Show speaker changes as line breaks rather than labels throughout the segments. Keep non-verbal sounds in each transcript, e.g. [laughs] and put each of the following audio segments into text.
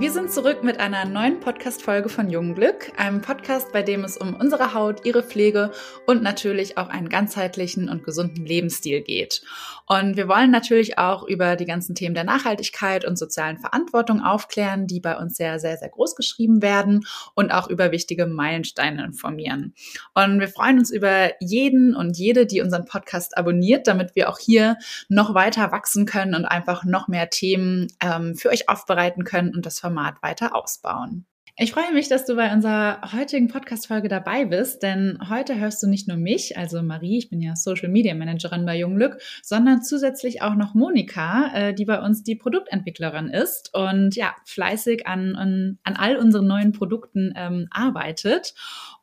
Wir sind zurück mit einer neuen Podcast-Folge von Jungglück, einem Podcast, bei dem es um unsere Haut, ihre Pflege und natürlich auch einen ganzheitlichen und gesunden Lebensstil geht. Und wir wollen natürlich auch über die ganzen Themen der Nachhaltigkeit und sozialen Verantwortung aufklären, die bei uns sehr, sehr, sehr groß geschrieben werden und auch über wichtige Meilensteine informieren. Und wir freuen uns über jeden und jede, die unseren Podcast abonniert, damit wir auch hier noch weiter wachsen können und einfach noch mehr Themen ähm, für euch aufbereiten können und das Format weiter ausbauen. Ich freue mich, dass du bei unserer heutigen Podcast-Folge dabei bist, denn heute hörst du nicht nur mich, also Marie, ich bin ja Social Media Managerin bei Junglück, sondern zusätzlich auch noch Monika, äh, die bei uns die Produktentwicklerin ist und ja, fleißig an, an, all unseren neuen Produkten ähm, arbeitet.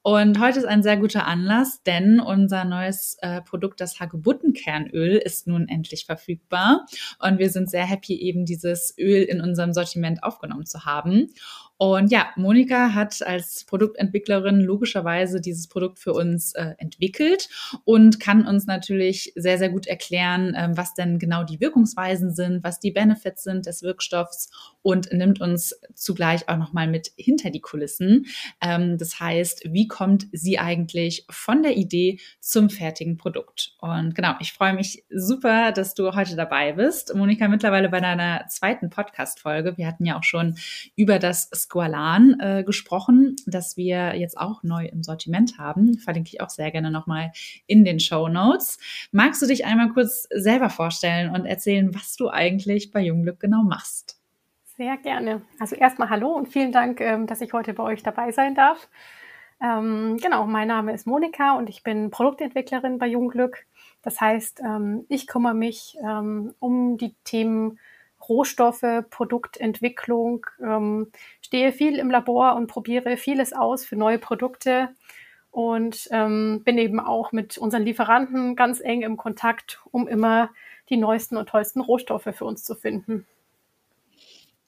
Und heute ist ein sehr guter Anlass, denn unser neues äh, Produkt, das Hagebuttenkernöl, ist nun endlich verfügbar. Und wir sind sehr happy, eben dieses Öl in unserem Sortiment aufgenommen zu haben. Und ja, Monika hat als Produktentwicklerin logischerweise dieses Produkt für uns äh, entwickelt und kann uns natürlich sehr, sehr gut erklären, ähm, was denn genau die Wirkungsweisen sind, was die Benefits sind des Wirkstoffs und nimmt uns zugleich auch nochmal mit hinter die Kulissen. Ähm, das heißt, wie kommt sie eigentlich von der Idee zum fertigen Produkt? Und genau, ich freue mich super, dass du heute dabei bist. Monika, mittlerweile bei deiner zweiten Podcast-Folge. Wir hatten ja auch schon über das Squalan äh, gesprochen, das wir jetzt auch neu im Sortiment haben. Verlinke ich auch sehr gerne nochmal in den Show Notes. Magst du dich einmal kurz selber vorstellen und erzählen, was du eigentlich bei Jungglück genau machst?
Sehr gerne. Also erstmal hallo und vielen Dank, ähm, dass ich heute bei euch dabei sein darf. Ähm, genau, mein Name ist Monika und ich bin Produktentwicklerin bei Jungglück. Das heißt, ähm, ich kümmere mich um die Themen Rohstoffe, Produktentwicklung, ähm, stehe viel im Labor und probiere vieles aus für neue Produkte und ähm, bin eben auch mit unseren Lieferanten ganz eng im Kontakt, um immer die neuesten und tollsten Rohstoffe für uns zu finden.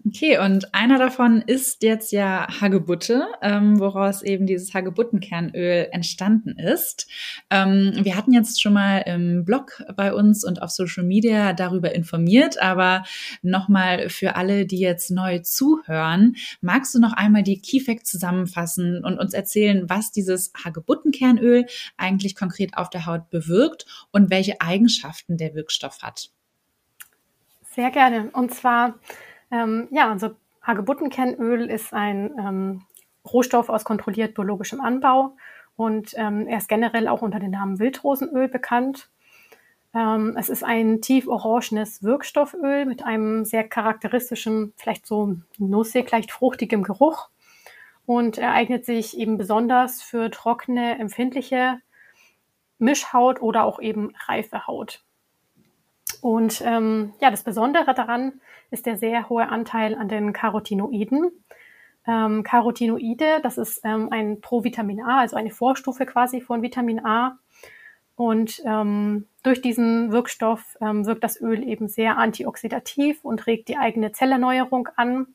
Okay, und einer davon ist jetzt ja Hagebutte, ähm, woraus eben dieses Hagebuttenkernöl entstanden ist. Ähm, wir hatten jetzt schon mal im Blog bei uns und auf Social Media darüber informiert, aber nochmal für alle, die jetzt neu zuhören, magst du noch einmal die Key Facts zusammenfassen und uns erzählen, was dieses Hagebuttenkernöl eigentlich konkret auf der Haut bewirkt und welche Eigenschaften der Wirkstoff hat?
Sehr gerne. Und zwar ähm, ja, also Hagebuttenkernöl ist ein ähm, Rohstoff aus kontrolliert biologischem Anbau und ähm, er ist generell auch unter dem Namen Wildrosenöl bekannt. Ähm, es ist ein tief orangenes Wirkstofföl mit einem sehr charakteristischen, vielleicht so nussig, leicht fruchtigem Geruch und er eignet sich eben besonders für trockene, empfindliche Mischhaut oder auch eben reife Haut. Und ähm, ja, das Besondere daran ist der sehr hohe Anteil an den Carotinoiden. Ähm, Carotinoide, das ist ähm, ein Provitamin A, also eine Vorstufe quasi von Vitamin A. Und ähm, durch diesen Wirkstoff ähm, wirkt das Öl eben sehr antioxidativ und regt die eigene Zellerneuerung an.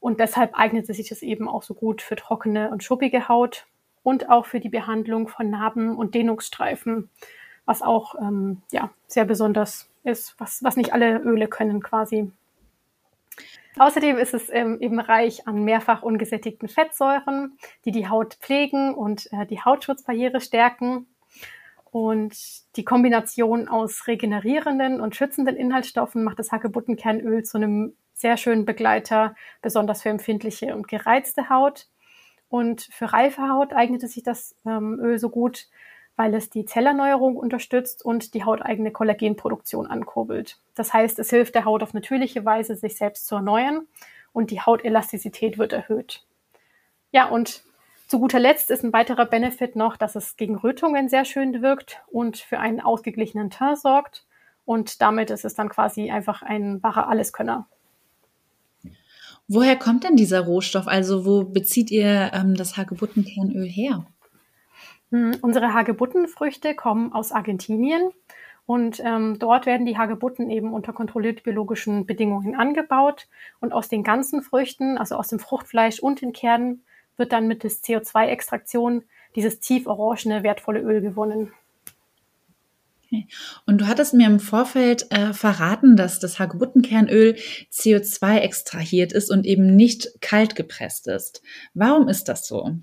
Und deshalb eignet sich das eben auch so gut für trockene und schuppige Haut und auch für die Behandlung von Narben und Dehnungsstreifen, was auch ähm, ja, sehr besonders ist, was, was nicht alle Öle können quasi. Außerdem ist es ähm, eben reich an mehrfach ungesättigten Fettsäuren, die die Haut pflegen und äh, die Hautschutzbarriere stärken. Und die Kombination aus regenerierenden und schützenden Inhaltsstoffen macht das Hagebuttenkernöl zu einem sehr schönen Begleiter, besonders für empfindliche und gereizte Haut. Und für reife Haut eignet es sich das ähm, Öl so gut, weil es die Zellerneuerung unterstützt und die hauteigene Kollagenproduktion ankurbelt. Das heißt, es hilft der Haut auf natürliche Weise, sich selbst zu erneuern und die Hautelastizität wird erhöht. Ja, und zu guter Letzt ist ein weiterer Benefit noch, dass es gegen Rötungen sehr schön wirkt und für einen ausgeglichenen Teint sorgt. Und damit ist es dann quasi einfach ein wahrer Alleskönner.
Woher kommt denn dieser Rohstoff? Also wo bezieht ihr ähm, das Hagebuttenkernöl her?
Hm, unsere Hagebuttenfrüchte kommen aus Argentinien und ähm, dort werden die Hagebutten eben unter kontrolliert biologischen Bedingungen angebaut und aus den ganzen Früchten, also aus dem Fruchtfleisch und den Kernen, wird dann mittels CO2-Extraktion dieses tief orangene wertvolle Öl gewonnen.
Und du hattest mir im Vorfeld äh, verraten, dass das Hagebuttenkernöl CO2 extrahiert ist und eben nicht kalt gepresst ist. Warum ist das so?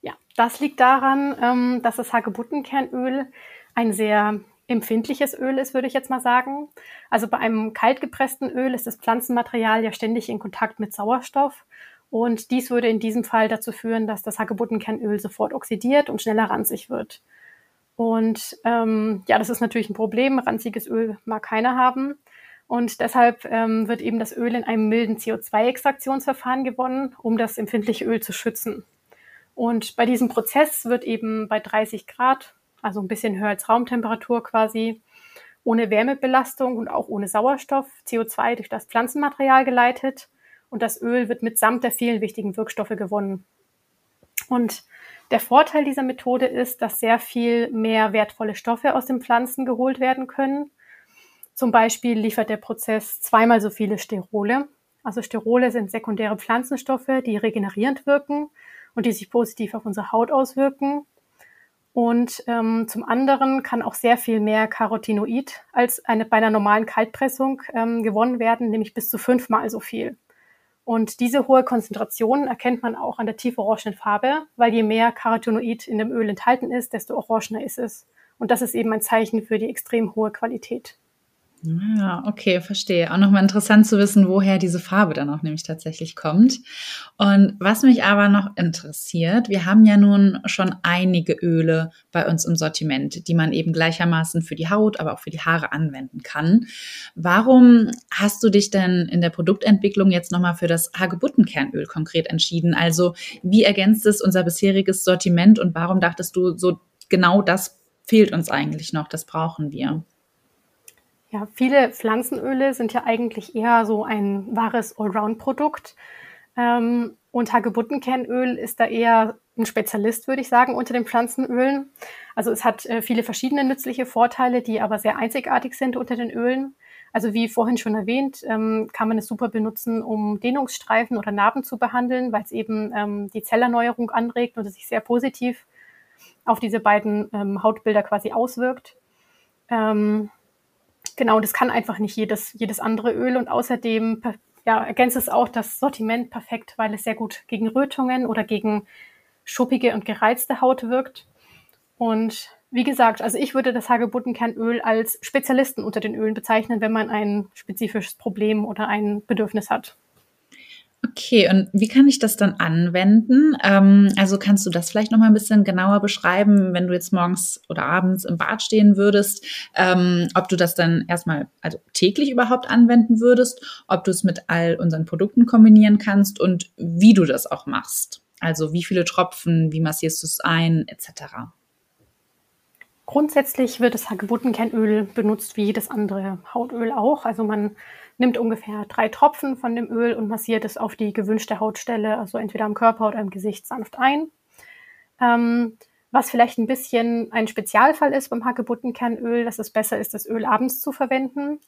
Ja, das liegt daran, ähm, dass das Hagebuttenkernöl ein sehr empfindliches Öl ist, würde ich jetzt mal sagen. Also bei einem kaltgepressten Öl ist das Pflanzenmaterial ja ständig in Kontakt mit Sauerstoff. Und dies würde in diesem Fall dazu führen, dass das Hagebuttenkernöl sofort oxidiert und schneller ranzig wird. Und ähm, ja, das ist natürlich ein Problem. Ranziges Öl mag keiner haben. Und deshalb ähm, wird eben das Öl in einem milden CO2-Extraktionsverfahren gewonnen, um das empfindliche Öl zu schützen. Und bei diesem Prozess wird eben bei 30 Grad, also ein bisschen höher als Raumtemperatur quasi, ohne Wärmebelastung und auch ohne Sauerstoff CO2 durch das Pflanzenmaterial geleitet und das Öl wird mitsamt der vielen wichtigen Wirkstoffe gewonnen. Und der Vorteil dieser Methode ist, dass sehr viel mehr wertvolle Stoffe aus den Pflanzen geholt werden können. Zum Beispiel liefert der Prozess zweimal so viele Sterole. Also Sterole sind sekundäre Pflanzenstoffe, die regenerierend wirken und die sich positiv auf unsere Haut auswirken. Und ähm, zum anderen kann auch sehr viel mehr Carotinoid als eine, bei einer normalen Kaltpressung ähm, gewonnen werden, nämlich bis zu fünfmal so viel. Und diese hohe Konzentration erkennt man auch an der tieforangenen Farbe, weil je mehr Carotenoid in dem Öl enthalten ist, desto orangener ist es. Und das ist eben ein Zeichen für die extrem hohe Qualität.
Ja, okay, verstehe. Auch nochmal interessant zu wissen, woher diese Farbe dann auch nämlich tatsächlich kommt. Und was mich aber noch interessiert, wir haben ja nun schon einige Öle bei uns im Sortiment, die man eben gleichermaßen für die Haut, aber auch für die Haare anwenden kann. Warum hast du dich denn in der Produktentwicklung jetzt nochmal für das Hagebuttenkernöl konkret entschieden? Also wie ergänzt es unser bisheriges Sortiment und warum dachtest du, so genau das fehlt uns eigentlich noch, das brauchen wir?
Ja, viele Pflanzenöle sind ja eigentlich eher so ein wahres Allround-Produkt. Ähm, und Hagebuttenkernöl ist da eher ein Spezialist, würde ich sagen, unter den Pflanzenölen. Also es hat äh, viele verschiedene nützliche Vorteile, die aber sehr einzigartig sind unter den Ölen. Also wie vorhin schon erwähnt, ähm, kann man es super benutzen, um Dehnungsstreifen oder Narben zu behandeln, weil es eben ähm, die Zellerneuerung anregt und es sich sehr positiv auf diese beiden ähm, Hautbilder quasi auswirkt. Ähm, Genau, das kann einfach nicht jedes, jedes andere Öl und außerdem ja, ergänzt es auch das Sortiment perfekt, weil es sehr gut gegen Rötungen oder gegen schuppige und gereizte Haut wirkt. Und wie gesagt, also ich würde das Hagebuttenkernöl als Spezialisten unter den Ölen bezeichnen, wenn man ein spezifisches Problem oder ein Bedürfnis hat.
Okay, und wie kann ich das dann anwenden? Ähm, also kannst du das vielleicht noch mal ein bisschen genauer beschreiben, wenn du jetzt morgens oder abends im Bad stehen würdest, ähm, ob du das dann erstmal also täglich überhaupt anwenden würdest, ob du es mit all unseren Produkten kombinieren kannst und wie du das auch machst. Also wie viele Tropfen, wie massierst du es ein, etc.
Grundsätzlich wird das Hagebuttenkernöl benutzt wie jedes andere Hautöl auch. Also man nimmt ungefähr drei Tropfen von dem Öl und massiert es auf die gewünschte Hautstelle, also entweder am Körper oder im Gesicht sanft ein. Ähm, was vielleicht ein bisschen ein Spezialfall ist beim Hagebuttenkernöl, dass es besser ist, das Öl abends zu verwenden,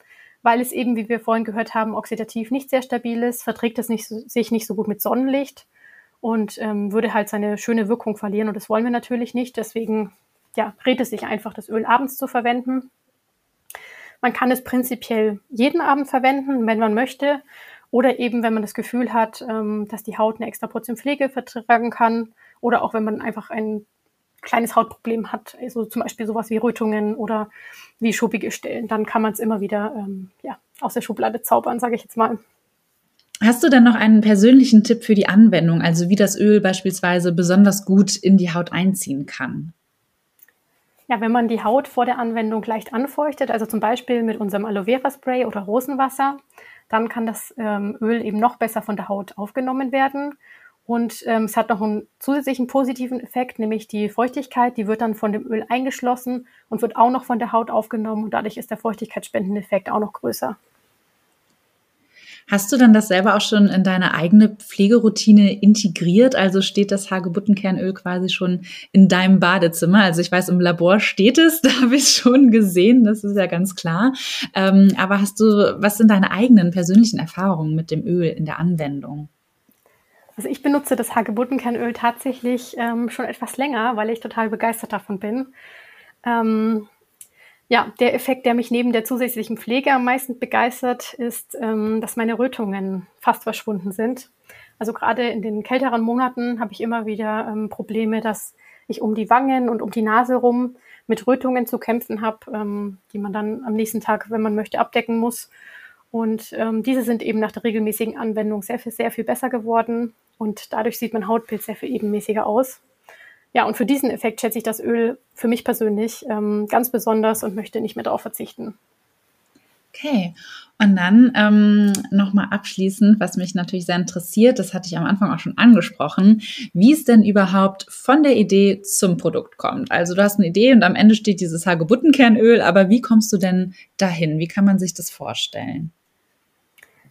weil es eben, wie wir vorhin gehört haben, oxidativ nicht sehr stabil ist, verträgt es nicht, sich nicht so gut mit Sonnenlicht und ähm, würde halt seine schöne Wirkung verlieren. Und das wollen wir natürlich nicht. Deswegen ja, rät es sich einfach, das Öl abends zu verwenden. Man kann es prinzipiell jeden Abend verwenden, wenn man möchte. Oder eben, wenn man das Gefühl hat, ähm, dass die Haut eine extra Portion Pflege vertragen kann. Oder auch, wenn man einfach ein kleines Hautproblem hat, also zum Beispiel sowas wie Rötungen oder wie schuppige Stellen, dann kann man es immer wieder ähm, ja, aus der Schublade zaubern, sage ich jetzt mal.
Hast du dann noch einen persönlichen Tipp für die Anwendung, also wie das Öl beispielsweise besonders gut in die Haut einziehen kann?
Ja, wenn man die Haut vor der Anwendung leicht anfeuchtet, also zum Beispiel mit unserem Aloe Vera Spray oder Rosenwasser, dann kann das ähm, Öl eben noch besser von der Haut aufgenommen werden. Und ähm, es hat noch einen zusätzlichen positiven Effekt, nämlich die Feuchtigkeit, die wird dann von dem Öl eingeschlossen und wird auch noch von der Haut aufgenommen und dadurch ist der Feuchtigkeitsspendende auch noch größer.
Hast du dann das selber auch schon in deine eigene Pflegeroutine integriert? Also steht das Hagebuttenkernöl quasi schon in deinem Badezimmer? Also ich weiß, im Labor steht es, [laughs] da habe ich es schon gesehen, das ist ja ganz klar. Ähm, aber hast du, was sind deine eigenen persönlichen Erfahrungen mit dem Öl in der Anwendung?
Also ich benutze das Hagebuttenkernöl tatsächlich ähm, schon etwas länger, weil ich total begeistert davon bin. Ähm, Ja, der Effekt, der mich neben der zusätzlichen Pflege am meisten begeistert, ist, ähm, dass meine Rötungen fast verschwunden sind. Also gerade in den kälteren Monaten habe ich immer wieder ähm, Probleme, dass ich um die Wangen und um die Nase rum mit Rötungen zu kämpfen habe, ähm, die man dann am nächsten Tag, wenn man möchte, abdecken muss. Und diese sind eben nach der regelmäßigen Anwendung sehr viel, sehr viel besser geworden und dadurch sieht mein Hautbild sehr viel ebenmäßiger aus. Ja, und für diesen Effekt schätze ich das Öl für mich persönlich ähm, ganz besonders und möchte nicht mehr darauf verzichten.
Okay, und dann ähm, nochmal abschließend, was mich natürlich sehr interessiert, das hatte ich am Anfang auch schon angesprochen, wie es denn überhaupt von der Idee zum Produkt kommt. Also du hast eine Idee und am Ende steht dieses Hagebuttenkernöl, aber wie kommst du denn dahin? Wie kann man sich das vorstellen?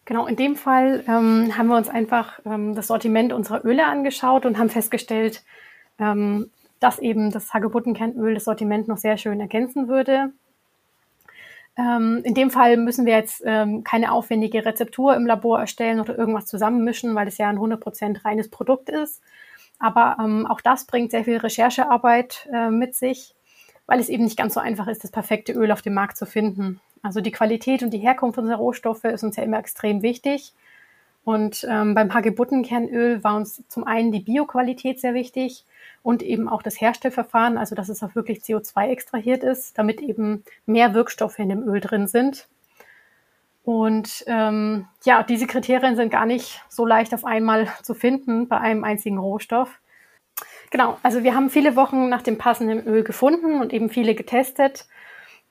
Genau, in dem Fall ähm, haben wir uns einfach ähm, das Sortiment unserer Öle angeschaut und haben festgestellt, ähm, dass eben das Hagebuttenkernöl das Sortiment noch sehr schön ergänzen würde. Ähm, in dem Fall müssen wir jetzt ähm, keine aufwendige Rezeptur im Labor erstellen oder irgendwas zusammenmischen, weil es ja ein 100% reines Produkt ist. Aber ähm, auch das bringt sehr viel Recherchearbeit äh, mit sich, weil es eben nicht ganz so einfach ist, das perfekte Öl auf dem Markt zu finden. Also die Qualität und die Herkunft unserer Rohstoffe ist uns ja immer extrem wichtig. Und ähm, beim Hagebuttenkernöl war uns zum einen die Bioqualität sehr wichtig und eben auch das Herstellverfahren, also dass es auch wirklich CO2 extrahiert ist, damit eben mehr Wirkstoffe in dem Öl drin sind. Und ähm, ja, diese Kriterien sind gar nicht so leicht auf einmal zu finden bei einem einzigen Rohstoff. Genau, also wir haben viele Wochen nach dem passenden Öl gefunden und eben viele getestet.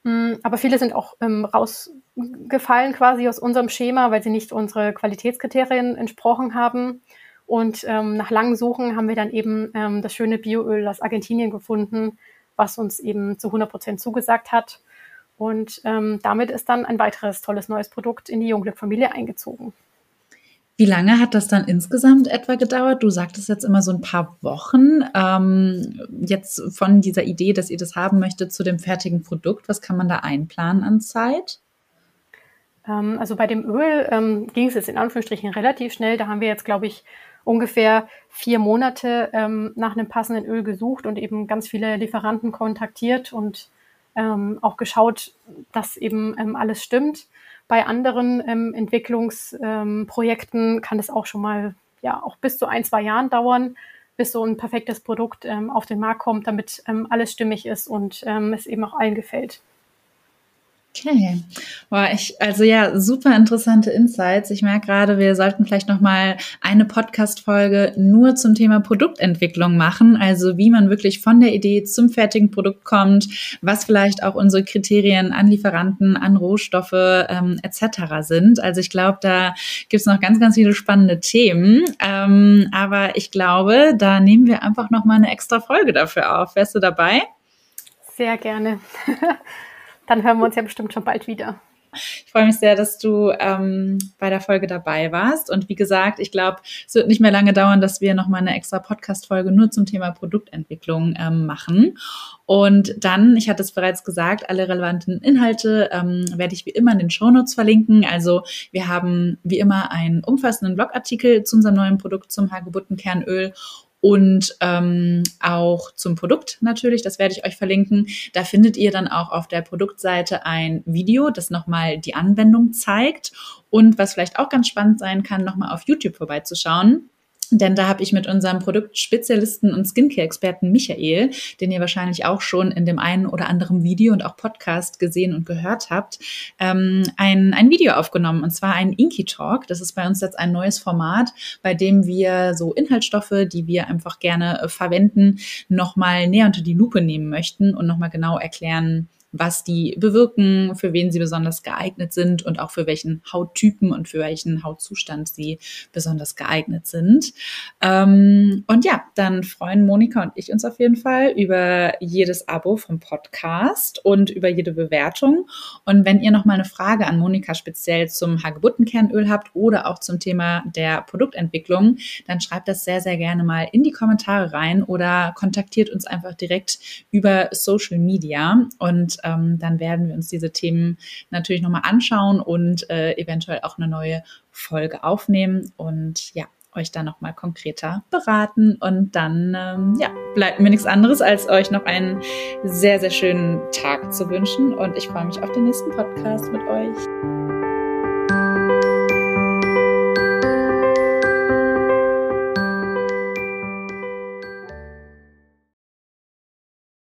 Hm, aber viele sind auch ähm, rausgefallen quasi aus unserem Schema, weil sie nicht unsere Qualitätskriterien entsprochen haben. Und ähm, nach langen Suchen haben wir dann eben ähm, das schöne Bioöl aus Argentinien gefunden, was uns eben zu 100 Prozent zugesagt hat. Und ähm, damit ist dann ein weiteres tolles neues Produkt in die Jungglück-Familie eingezogen.
Wie lange hat das dann insgesamt etwa gedauert? Du sagtest jetzt immer so ein paar Wochen. Ähm, jetzt von dieser Idee, dass ihr das haben möchtet, zu dem fertigen Produkt. Was kann man da einplanen an Zeit?
Ähm, also bei dem Öl ähm, ging es jetzt in Anführungsstrichen relativ schnell. Da haben wir jetzt, glaube ich, ungefähr vier Monate ähm, nach einem passenden Öl gesucht und eben ganz viele Lieferanten kontaktiert und ähm, auch geschaut, dass eben ähm, alles stimmt. Bei anderen ähm, Entwicklungsprojekten ähm, kann es auch schon mal ja auch bis zu ein, zwei Jahren dauern, bis so ein perfektes Produkt ähm, auf den Markt kommt, damit alles stimmig ist und es eben auch allen gefällt.
Okay. Boah, ich, also ja, super interessante Insights. Ich merke gerade, wir sollten vielleicht nochmal eine Podcast-Folge nur zum Thema Produktentwicklung machen. Also wie man wirklich von der Idee zum fertigen Produkt kommt, was vielleicht auch unsere Kriterien an Lieferanten, an Rohstoffe ähm, etc. sind. Also ich glaube, da gibt's noch ganz, ganz viele spannende Themen. Ähm, aber ich glaube, da nehmen wir einfach nochmal eine extra Folge dafür auf. Wärst du dabei?
Sehr gerne. [laughs] dann hören wir uns ja bestimmt schon bald wieder.
Ich freue mich sehr, dass du ähm, bei der Folge dabei warst. Und wie gesagt, ich glaube, es wird nicht mehr lange dauern, dass wir nochmal eine extra Podcast-Folge nur zum Thema Produktentwicklung ähm, machen. Und dann, ich hatte es bereits gesagt, alle relevanten Inhalte ähm, werde ich wie immer in den Shownotes verlinken. Also wir haben wie immer einen umfassenden Blogartikel zu unserem neuen Produkt zum Hagebuttenkernöl und ähm, auch zum Produkt natürlich, das werde ich euch verlinken. Da findet ihr dann auch auf der Produktseite ein Video, das nochmal die Anwendung zeigt und was vielleicht auch ganz spannend sein kann, nochmal auf YouTube vorbeizuschauen. Denn da habe ich mit unserem Produktspezialisten und Skincare-Experten Michael, den ihr wahrscheinlich auch schon in dem einen oder anderen Video und auch Podcast gesehen und gehört habt, ähm, ein, ein Video aufgenommen und zwar ein Inky Talk. Das ist bei uns jetzt ein neues Format, bei dem wir so Inhaltsstoffe, die wir einfach gerne äh, verwenden, nochmal näher unter die Lupe nehmen möchten und nochmal genau erklären, was die bewirken, für wen sie besonders geeignet sind und auch für welchen Hauttypen und für welchen Hautzustand sie besonders geeignet sind. Ähm, und ja, dann freuen Monika und ich uns auf jeden Fall über jedes Abo vom Podcast und über jede Bewertung. Und wenn ihr noch mal eine Frage an Monika speziell zum Hagebuttenkernöl habt oder auch zum Thema der Produktentwicklung, dann schreibt das sehr, sehr gerne mal in die Kommentare rein oder kontaktiert uns einfach direkt über Social Media. Und ähm, dann werden wir uns diese Themen natürlich nochmal anschauen und äh, eventuell auch eine neue Folge aufnehmen. Und ja, euch da nochmal konkreter beraten. Und dann ähm, ja, bleibt mir nichts anderes, als euch noch einen sehr, sehr schönen Tag zu wünschen. Und ich freue mich auf den nächsten Podcast mit euch.